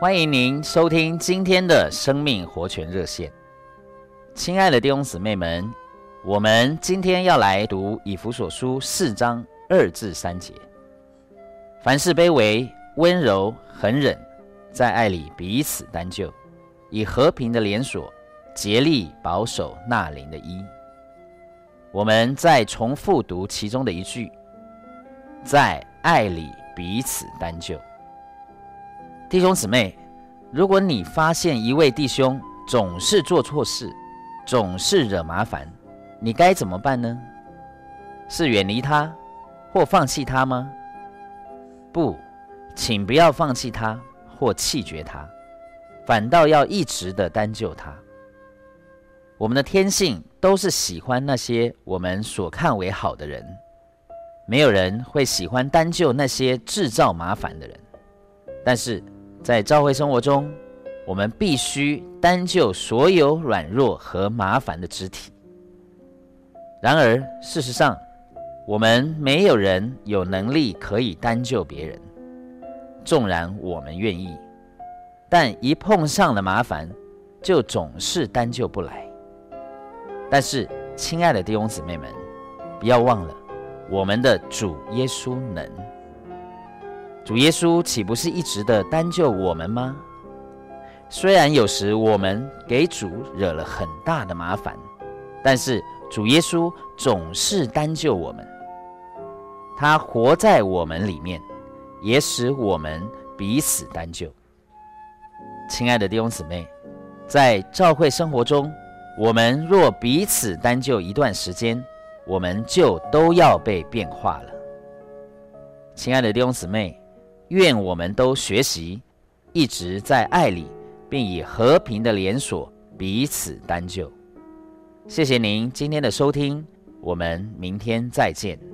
欢迎您收听今天的生命活泉热线。亲爱的弟兄姊妹们，我们今天要来读以弗所书四章二至三节。凡事卑微、温柔、恒忍，在爱里彼此担救，以和平的连锁竭力保守那灵的一。我们再重复读其中的一句：在爱里彼此担救。弟兄姊妹，如果你发现一位弟兄总是做错事，总是惹麻烦，你该怎么办呢？是远离他，或放弃他吗？不，请不要放弃他或弃绝他，反倒要一直的单救他。我们的天性都是喜欢那些我们所看为好的人，没有人会喜欢单救那些制造麻烦的人。但是在教会生活中，我们必须担救所有软弱和麻烦的肢体。然而，事实上，我们没有人有能力可以担救别人，纵然我们愿意，但一碰上了麻烦，就总是担救不来。但是，亲爱的弟兄姊妹们，不要忘了，我们的主耶稣能。主耶稣岂不是一直的担救我们吗？虽然有时我们给主惹了很大的麻烦，但是主耶稣总是担救我们。他活在我们里面，也使我们彼此担救。亲爱的弟兄姊妹，在教会生活中，我们若彼此担救一段时间，我们就都要被变化了。亲爱的弟兄姊妹，愿我们都学习，一直在爱里，并以和平的连锁彼此担救。谢谢您今天的收听，我们明天再见。